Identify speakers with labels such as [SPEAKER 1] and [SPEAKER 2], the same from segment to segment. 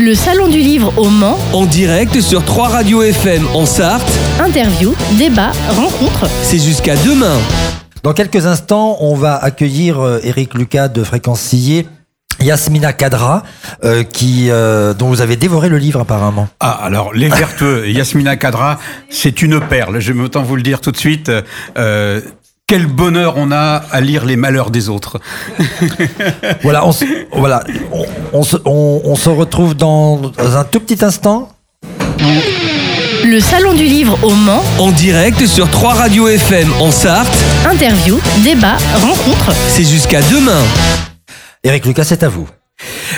[SPEAKER 1] Le Salon du Livre au Mans,
[SPEAKER 2] En direct sur 3 radios FM en Sarthe,
[SPEAKER 1] interview, débat, rencontre.
[SPEAKER 2] c'est jusqu'à demain.
[SPEAKER 3] Dans quelques instants, on va accueillir euh, Eric Lucas de Fréquence Sillé, Yasmina Kadra, euh, qui, euh, dont vous avez dévoré le livre apparemment.
[SPEAKER 4] Ah, alors, Les Vertueux, Yasmina Kadra, c'est une perle. Je vais autant vous le dire tout de suite. Euh, quel bonheur on a à lire les malheurs des autres.
[SPEAKER 3] Voilà, on, se- voilà, on, on se, on- on se retrouve dans un tout petit instant.
[SPEAKER 1] Le Salon du Livre au Mans,
[SPEAKER 2] En direct sur 3 radios FM en Sarthe,
[SPEAKER 1] interview, débat, rencontre.
[SPEAKER 2] c'est jusqu'à demain.
[SPEAKER 3] Eric Lucas, c'est à vous.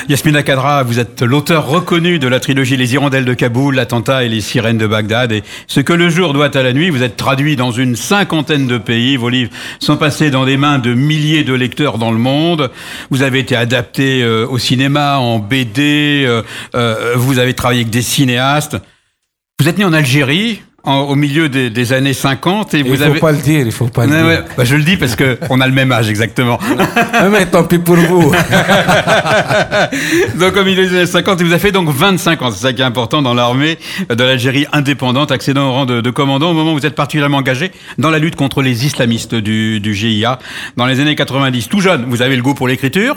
[SPEAKER 4] Yasmina Kadra, vous êtes l'auteur reconnu de la trilogie Les Hirondelles de Kaboul, l'attentat et les sirènes de Bagdad. Et ce que le jour doit à la nuit, vous êtes traduit dans une cinquantaine de pays. Vos livres sont passés dans des mains de milliers de lecteurs dans le monde. Vous avez été adapté euh, au cinéma, en BD. euh, euh, vous avez travaillé avec des cinéastes. Vous êtes né en Algérie, en- au milieu des, des années 50, et
[SPEAKER 5] Il
[SPEAKER 4] vous
[SPEAKER 5] faut
[SPEAKER 4] avez.
[SPEAKER 5] pas le dire, il faut pas le dire.
[SPEAKER 4] bah, je le dis parce que on a le même âge exactement.
[SPEAKER 5] Mais tant pis pour vous.
[SPEAKER 4] donc au milieu des années 50, il vous a fait donc 25 ans. C'est ça qui est important dans l'armée de l'Algérie indépendante, accédant au rang de, de commandant au moment où vous êtes particulièrement engagé dans la lutte contre les islamistes du, du GIA. Dans les années 90, tout jeune, vous avez le goût pour l'écriture.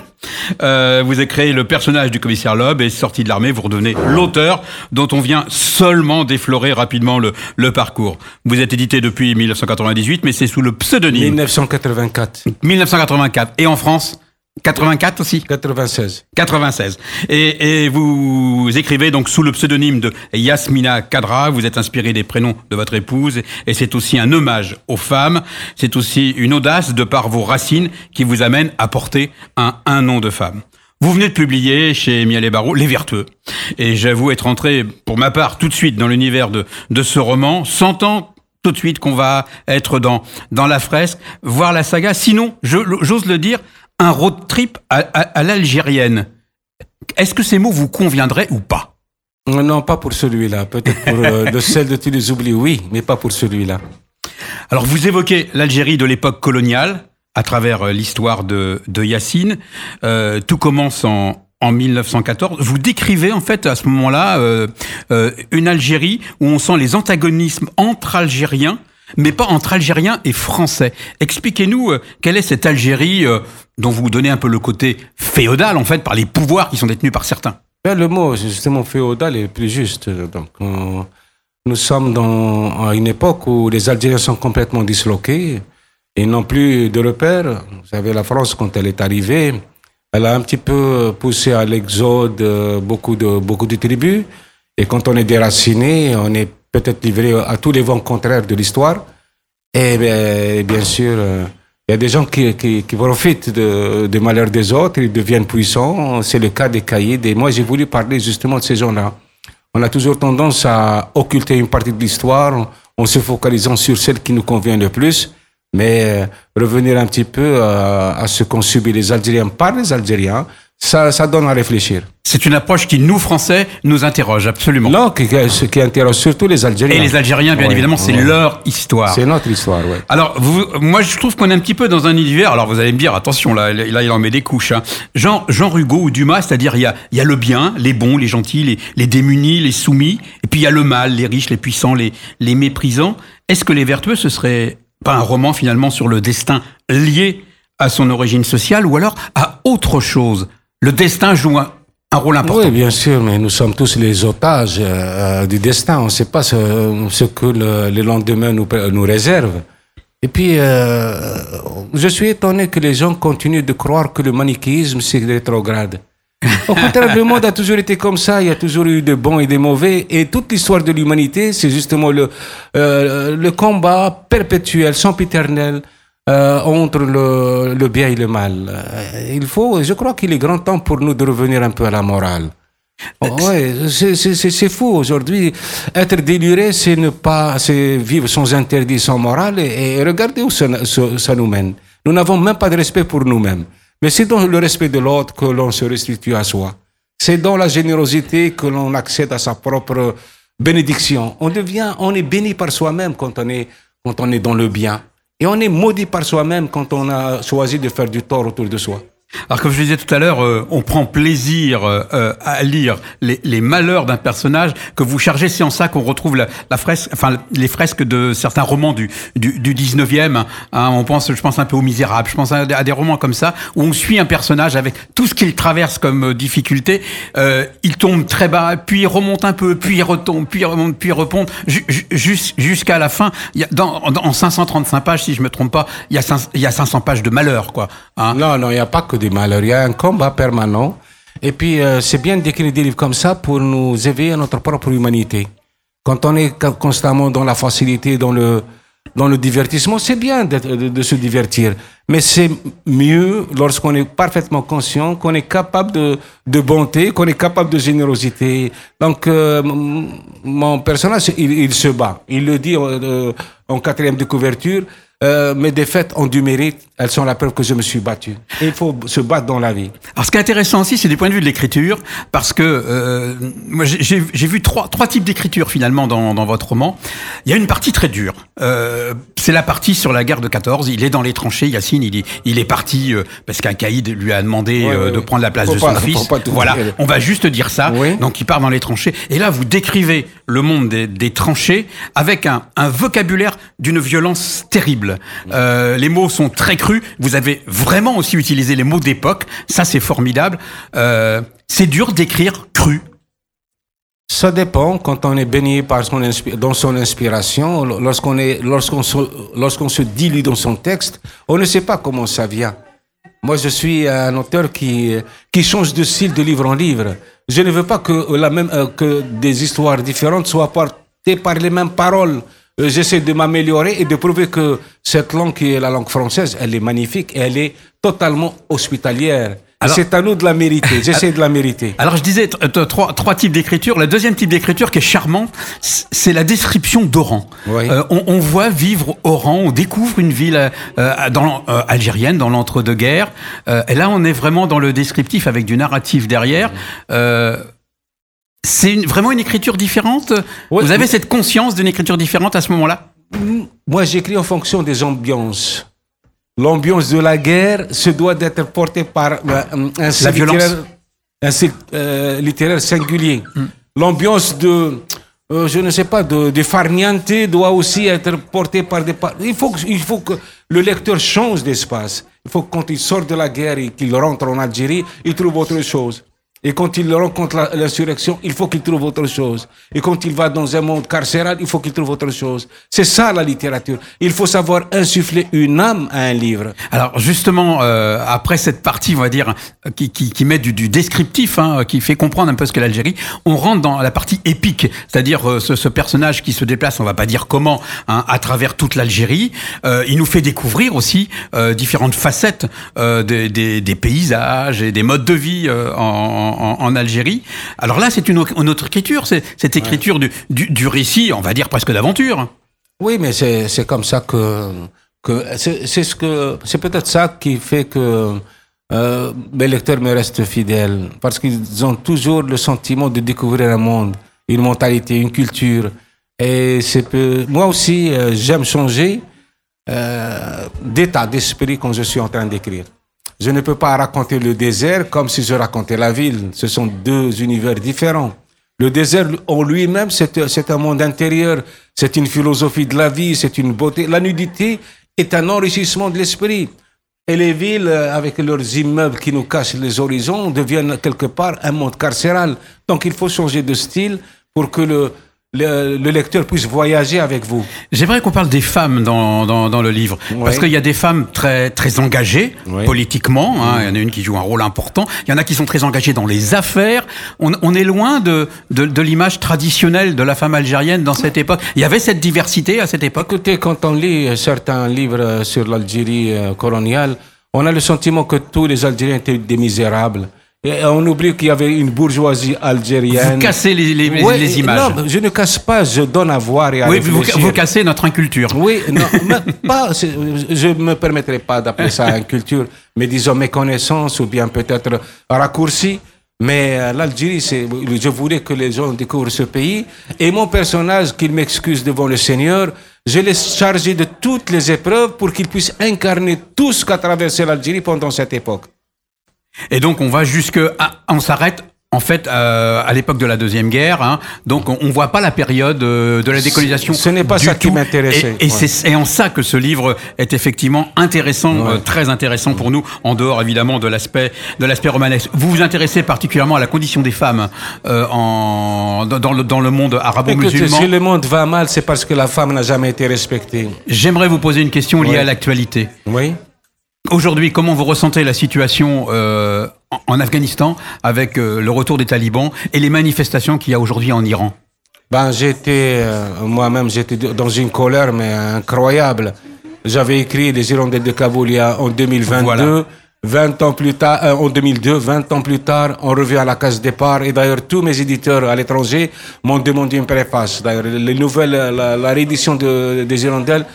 [SPEAKER 4] Euh, vous avez créé le personnage du commissaire Loeb et sorti de l'armée, vous redevenez l'auteur dont on vient seulement déflorer rapidement le, le parcours. Vous êtes édité depuis 1998, mais c'est sous le pseudonyme
[SPEAKER 5] 1984,
[SPEAKER 4] 1984. Et en France 84 aussi
[SPEAKER 5] 96.
[SPEAKER 4] 96. Et, et vous écrivez donc sous le pseudonyme de Yasmina Kadra. Vous êtes inspiré des prénoms de votre épouse. Et c'est aussi un hommage aux femmes. C'est aussi une audace de par vos racines qui vous amène à porter un, un nom de femme. Vous venez de publier chez Miel et Barreau Les Vertueux. Et j'avoue être entré, pour ma part, tout de suite dans l'univers de, de ce roman, sentant tout de suite qu'on va être dans, dans la fresque, voir la saga. Sinon, je- j'ose le dire, un road trip à, à- à l'algérienne. Est-ce que ces mots vous conviendraient ou pas?
[SPEAKER 5] Non, pas pour celui-là. Peut-être pour euh, le sel de tous les oublis, oui, mais pas pour celui-là.
[SPEAKER 4] Alors vous évoquez l'Algérie de l'époque coloniale à travers euh, l'histoire de, de Yacine. Euh, tout commence en, en 1914. Vous décrivez en fait à ce moment-là euh, une Algérie où on sent les antagonismes entre Algériens, mais pas entre Algériens et Français. Expliquez-nous quelle est cette Algérie dont vous donnez un peu le côté féodal en fait par les pouvoirs qui sont détenus par certains.
[SPEAKER 5] Ben, le mot, justement, féodal est plus juste. Donc, nous sommes dans, une époque où les Algériens sont complètement disloqués et n'ont plus de repères. Vous savez, la France, quand elle est arrivée, elle a un petit peu poussé à l'exode euh, beaucoup de, beaucoup de tribus. Et quand on est déraciné, on est peut-être livré à tous les vents contraires de l'histoire. Et bien, bien sûr, euh, il y a des gens qui, qui, qui profitent de, des malheurs des autres, ils deviennent puissants. C'est le cas des caïds. Et moi, j'ai voulu parler justement de ces gens-là. On a toujours tendance à occulter une partie de l'histoire en se focalisant sur celle qui nous convient le plus. Mais euh, revenir un petit peu euh, à ce qu'ont subi les Algériens par les Algériens, ça, ça donne à réfléchir.
[SPEAKER 4] C'est une approche qui, nous, Français, nous interroge absolument.
[SPEAKER 5] Non, qui- qui- intéresse surtout les Algériens.
[SPEAKER 4] Et les Algériens, bien
[SPEAKER 5] Ouais,
[SPEAKER 4] évidemment, c'est
[SPEAKER 5] ouais.
[SPEAKER 4] leur histoire.
[SPEAKER 5] C'est notre histoire, ouais.
[SPEAKER 4] Alors, vous, moi, je trouve qu'on est un petit peu dans un univers. Alors, vous allez me dire, attention, là, là, il en met des couches. Hein. Jean, Jean Hugo ou Dumas, c'est-à-dire, il y a, y a le bien, les bons, les gentils, les, les démunis, les soumis, et puis il y a le mal, les riches, les puissants, les, les méprisants. Est-ce que les vertueux, ce serait pas un roman finalement sur le destin lié à son origine sociale, ou alors à autre chose Le destin joue un, rôle important.
[SPEAKER 5] Oui, bien sûr, mais nous sommes tous les otages euh, du destin. On ne sait pas ce, que le, le lendemain nous, nous réserve. Et puis, euh, je suis étonné que les gens continuent de croire que le manichéisme, c'est rétrograde. Au contraire, le monde a toujours été comme ça. Il y a toujours eu de bons et des mauvais. Et toute l'histoire de l'humanité, c'est justement le, euh, le combat perpétuel, sempiternel, euh, entre le, le bien et le mal. Euh, Il faut, je crois qu'il est grand temps pour nous de revenir un peu à la morale. Oh, ouais, c'est- fou aujourd'hui. Être déluré, c'est ne pas, vivre sans interdit, sans morale. Et, et regardez où ça, ça- ça nous mène. Nous n'avons même pas de respect pour nous-mêmes. Mais c'est dans le respect de l'autre que l'on se restitue à soi. C'est dans la générosité que l'on accède à sa propre bénédiction. On devient, on est béni par soi-même quand on est, quand on est dans le bien. Et on est maudit par soi-même quand on a choisi de faire du tort autour de soi.
[SPEAKER 4] Alors comme je disais tout à l'heure, euh, on prend plaisir euh, à lire les, malheurs d'un personnage que vous chargez. C'est en ça qu'on retrouve la, fresque, enfin les fresques de certains romans du, du, du 19e. Hein, on pense, je pense un peu aux Misérables, je pense à, des romans comme ça où on suit un personnage avec tout ce qu'il traverse comme euh, difficulté. Euh, il tombe très bas, puis il remonte un peu, puis il retombe, puis il remonte, puis il remonte, jusqu'à la fin. Il y a, en 535 pages, si je me trompe pas, il y a, 5, il y a 500 pages de malheur, quoi.
[SPEAKER 5] Hein. Non, non, il n'y a pas que des malheurs. Il y a un combat permanent. Et puis, euh, c'est bien d'écrire des livres comme ça pour nous éveiller à notre propre humanité. Quand on est constamment dans la facilité, dans le, dans le divertissement, c'est bien de, de, se divertir. Mais c'est mieux lorsqu'on est parfaitement conscient, qu'on est capable de, de bonté, qu'on est capable de générosité. Donc, euh, mon personnage, il, se bat. Il le dit euh, en quatrième de couverture. Mes défaites ont du mérite, elles sont la preuve que je me suis battu. Et il faut se battre dans la vie.
[SPEAKER 4] Alors ce qui est intéressant aussi, c'est du point de vue de l'écriture, parce que euh, moi j'ai vu trois, trois types d'écriture finalement dans, dans, votre roman. Il y a une partie très dure. Euh, c'est la partie sur la guerre de 14. Il est dans les tranchées, Yacine, il est, il est parti euh, parce qu'un caïd lui a demandé
[SPEAKER 5] Ouais,
[SPEAKER 4] euh,
[SPEAKER 5] ouais,
[SPEAKER 4] de prendre la place de son fils.
[SPEAKER 5] pas tout
[SPEAKER 4] Voilà,
[SPEAKER 5] dire.
[SPEAKER 4] on va juste dire ça.
[SPEAKER 5] Oui.
[SPEAKER 4] Donc il part dans les tranchées. Et là, vous décrivez le monde des, des tranchées avec un, un vocabulaire d'une violence terrible. Euh, les mots sont très crus. Vous avez vraiment aussi utilisé les mots d'époque. Ça, c'est formidable. Euh, c'est dur d'écrire cru.
[SPEAKER 5] Ça dépend quand on est baigné par son dans son inspiration, lorsqu'on est, lorsqu'on se, lorsqu'on se dilue dans son texte, on ne sait pas comment ça vient. Moi, je suis un auteur qui, qui change de style de livre en livre. Je ne veux pas que la même, euh, que des histoires différentes soient portées par les mêmes paroles. Euh, J'essaie de m'améliorer et de prouver que cette langue qui est la langue française, elle est magnifique et elle est totalement hospitalière. C'est à nous de la mériter. J'essaie de la mériter.
[SPEAKER 4] Alors je disais trois, trois types d'écriture. Le deuxième type d'écriture qui est charmant, c'est la description d'Oran.
[SPEAKER 5] Oui.
[SPEAKER 4] Euh, on, on voit vivre Oran, on découvre une ville euh, dans, algérienne dans l'entre-deux-guerres. Et là, on est vraiment dans le descriptif avec du narratif derrière. C'est vraiment une écriture différente. Vous avez cette conscience d'une écriture différente à ce moment-là?
[SPEAKER 5] Moi, j'écris en fonction des ambiances. L'ambiance de la guerre se doit d'être portée par euh, un style littéraire, un style, euh, littéraire singulier. L'ambiance de, euh, je ne sais pas, de, de farniente doit aussi être portée par des... par- Il faut, que, il faut que le lecteur change d'espace. Il faut que quand il sort de la guerre et qu'il rentre en Algérie, il trouve autre chose. Et quand il rencontre l'insurrection, il faut qu'il trouve autre chose. Et quand il va dans un monde carcéral, il faut qu'il trouve autre chose. C'est ça la littérature. Il faut savoir insuffler une âme à un livre.
[SPEAKER 4] Alors justement, euh, après cette partie, on va dire, qui, qui, qui met du, du descriptif, hein, qui fait comprendre un peu ce qu'est l'Algérie, on rentre dans la partie épique, c'est-à-dire euh, ce, ce personnage qui se déplace, on va pas dire comment, hein, à travers toute l'Algérie. Euh, il nous fait découvrir aussi euh, différentes facettes euh, des, des, des paysages et des modes de vie en, en, en Algérie. Alors là, c'est une, au- une autre écriture, c'est cette écriture du, du, du récit, on va dire presque d'aventure.
[SPEAKER 5] Oui, mais c'est comme ça que que c'est c'est ce que c'est peut-être ça qui fait que euh, mes lecteurs me restent fidèles parce qu'ils ont toujours le sentiment de découvrir un monde, une mentalité, une culture. Et c'est peu- moi aussi euh, j'aime changer euh, d'état d'esprit quand je suis en train d'écrire. Je ne peux pas raconter le désert comme si je racontais la ville. Ce sont deux univers différents. Le désert en lui-même, c'est un monde intérieur, c'est une philosophie de la vie, c'est une beauté. La nudité est un enrichissement de l'esprit. Et les villes, euh, avec leurs immeubles qui nous cachent les horizons, deviennent quelque part un monde carcéral. Donc il faut changer de style pour que le, le, le lecteur puisse voyager avec vous.
[SPEAKER 4] J'aimerais qu'on parle des femmes dans, dans, dans le livre. Parce qu'il y a des femmes très, très engagées politiquement. hein. Il y en a une qui joue un rôle important. Il y en a qui sont très engagées dans les affaires. On, on est loin de, de, de l'image traditionnelle de la femme algérienne dans cette époque. Il y avait cette diversité à cette époque.
[SPEAKER 5] Écoutez, quand on lit certains livres euh, sur l'Algérie euh, coloniale, on a le sentiment que tous les Algériens étaient des misérables. Et on oublie qu'il y avait une bourgeoisie algérienne.
[SPEAKER 4] Vous cassez les, les,
[SPEAKER 5] Ouais,
[SPEAKER 4] les images.
[SPEAKER 5] Non, je ne casse pas, je donne à voir et à
[SPEAKER 4] oui, vous, vous cassez notre inculture.
[SPEAKER 5] Oui, non, pas, je ne me permettrai pas d'appeler ça inculture, mais disons méconnaissance ou bien peut-être raccourci. Mais euh, l'Algérie, c'est, je voulais que les gens découvrent ce pays. Et mon personnage, qu'il m'excuse devant le Seigneur, je l'ai chargé de toutes les épreuves pour qu'il puisse incarner tout ce qu'a traversé l'Algérie pendant cette époque.
[SPEAKER 4] Et donc on va jusque, à- on s'arrête en fait euh, à l'époque de la deuxième guerre. hein. donc on, on voit pas la période euh, de la décolonisation.
[SPEAKER 5] Ce n'est pas
[SPEAKER 4] du
[SPEAKER 5] ça qui m'intéressait,
[SPEAKER 4] Et, et
[SPEAKER 5] ouais.
[SPEAKER 4] c'est en ça que ce livre est effectivement intéressant,
[SPEAKER 5] Ouais.
[SPEAKER 4] euh, très intéressant pour nous, en dehors évidemment de l'aspect de l'aspect romanesque. Vous vous intéressez particulièrement à la condition des femmes euh, en dans, le dans le monde arabo-musulman.
[SPEAKER 5] si le monde va mal, c'est parce que la femme n'a jamais été respectée.
[SPEAKER 4] J'aimerais vous poser une question liée à l'actualité.
[SPEAKER 5] Oui.
[SPEAKER 4] Aujourd'hui, comment vous ressentez la situation euh, en, Afghanistan avec euh, le retour des talibans et les manifestations qu'il y a aujourd'hui en Iran?
[SPEAKER 5] Ben, j'étais, euh, moi-même, j'étais dans une colère, mais incroyable. J'avais écrit Les Hirondelles de Kaboul en 2022.
[SPEAKER 4] Voilà.
[SPEAKER 5] 20 ans plus tard, euh, en 2002, 20 ans plus tard, on revient à la case départ. Et d'ailleurs, tous mes éditeurs à l'étranger m'ont demandé une préface. D'ailleurs, les nouvelles, la, la réédition de, des Hirondelles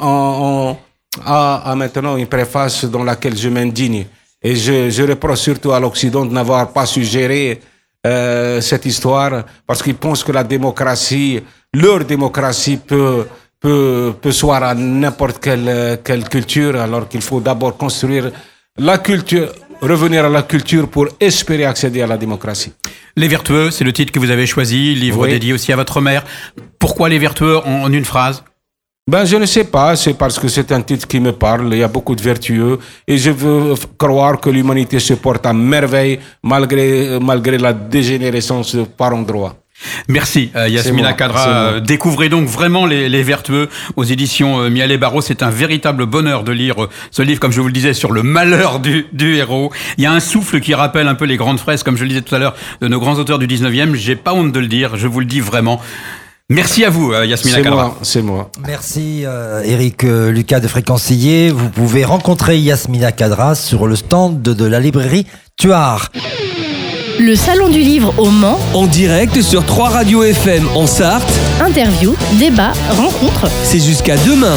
[SPEAKER 5] en- a, a maintenant une préface dans laquelle je m'indigne. Et je, je reproche surtout à l'Occident de n'avoir pas su gérer euh, cette histoire parce qu'ils pensent que la démocratie, leur démocratie peut peut peut soir à n'importe quelle quelle culture alors qu'il faut d'abord construire la culture revenir à la culture pour espérer accéder à la démocratie.
[SPEAKER 4] Les Vertueux, c'est le titre que vous avez choisi, livre
[SPEAKER 5] Oui.
[SPEAKER 4] dédié aussi à votre mère. Pourquoi Les Vertueux en une phrase?
[SPEAKER 5] Ben, je ne sais pas, c'est parce que c'est un titre qui me parle, il y a beaucoup de vertueux, et je veux croire que l'humanité se porte à merveille malgré, malgré la dégénérescence par endroits.
[SPEAKER 4] Merci euh, Yasmina
[SPEAKER 5] moi,
[SPEAKER 4] Kadra. Euh, Découvrez donc vraiment les, les Vertueux aux éditions euh, Mialet Barreau. C'est un véritable bonheur de lire euh, ce livre, comme je vous le disais, sur le malheur du, du héros. Il y a un souffle qui rappelle un peu les grandes fraises, comme je le disais tout à l'heure, de nos grands auteurs du 19e. J'ai pas honte de le dire, je vous le dis vraiment. Merci à vous, euh, Yasmina
[SPEAKER 5] C'est moi, c'est moi.
[SPEAKER 3] Merci euh, Eric euh, Lucas de Fréquencier. Vous pouvez rencontrer Yasmina Kadra sur le stand de, de la librairie Tuard.
[SPEAKER 1] Le Salon du Livre au Mans,
[SPEAKER 2] En direct sur 3 radios FM en Sarthe,
[SPEAKER 1] interview, débat, rencontre.
[SPEAKER 2] c'est jusqu'à demain.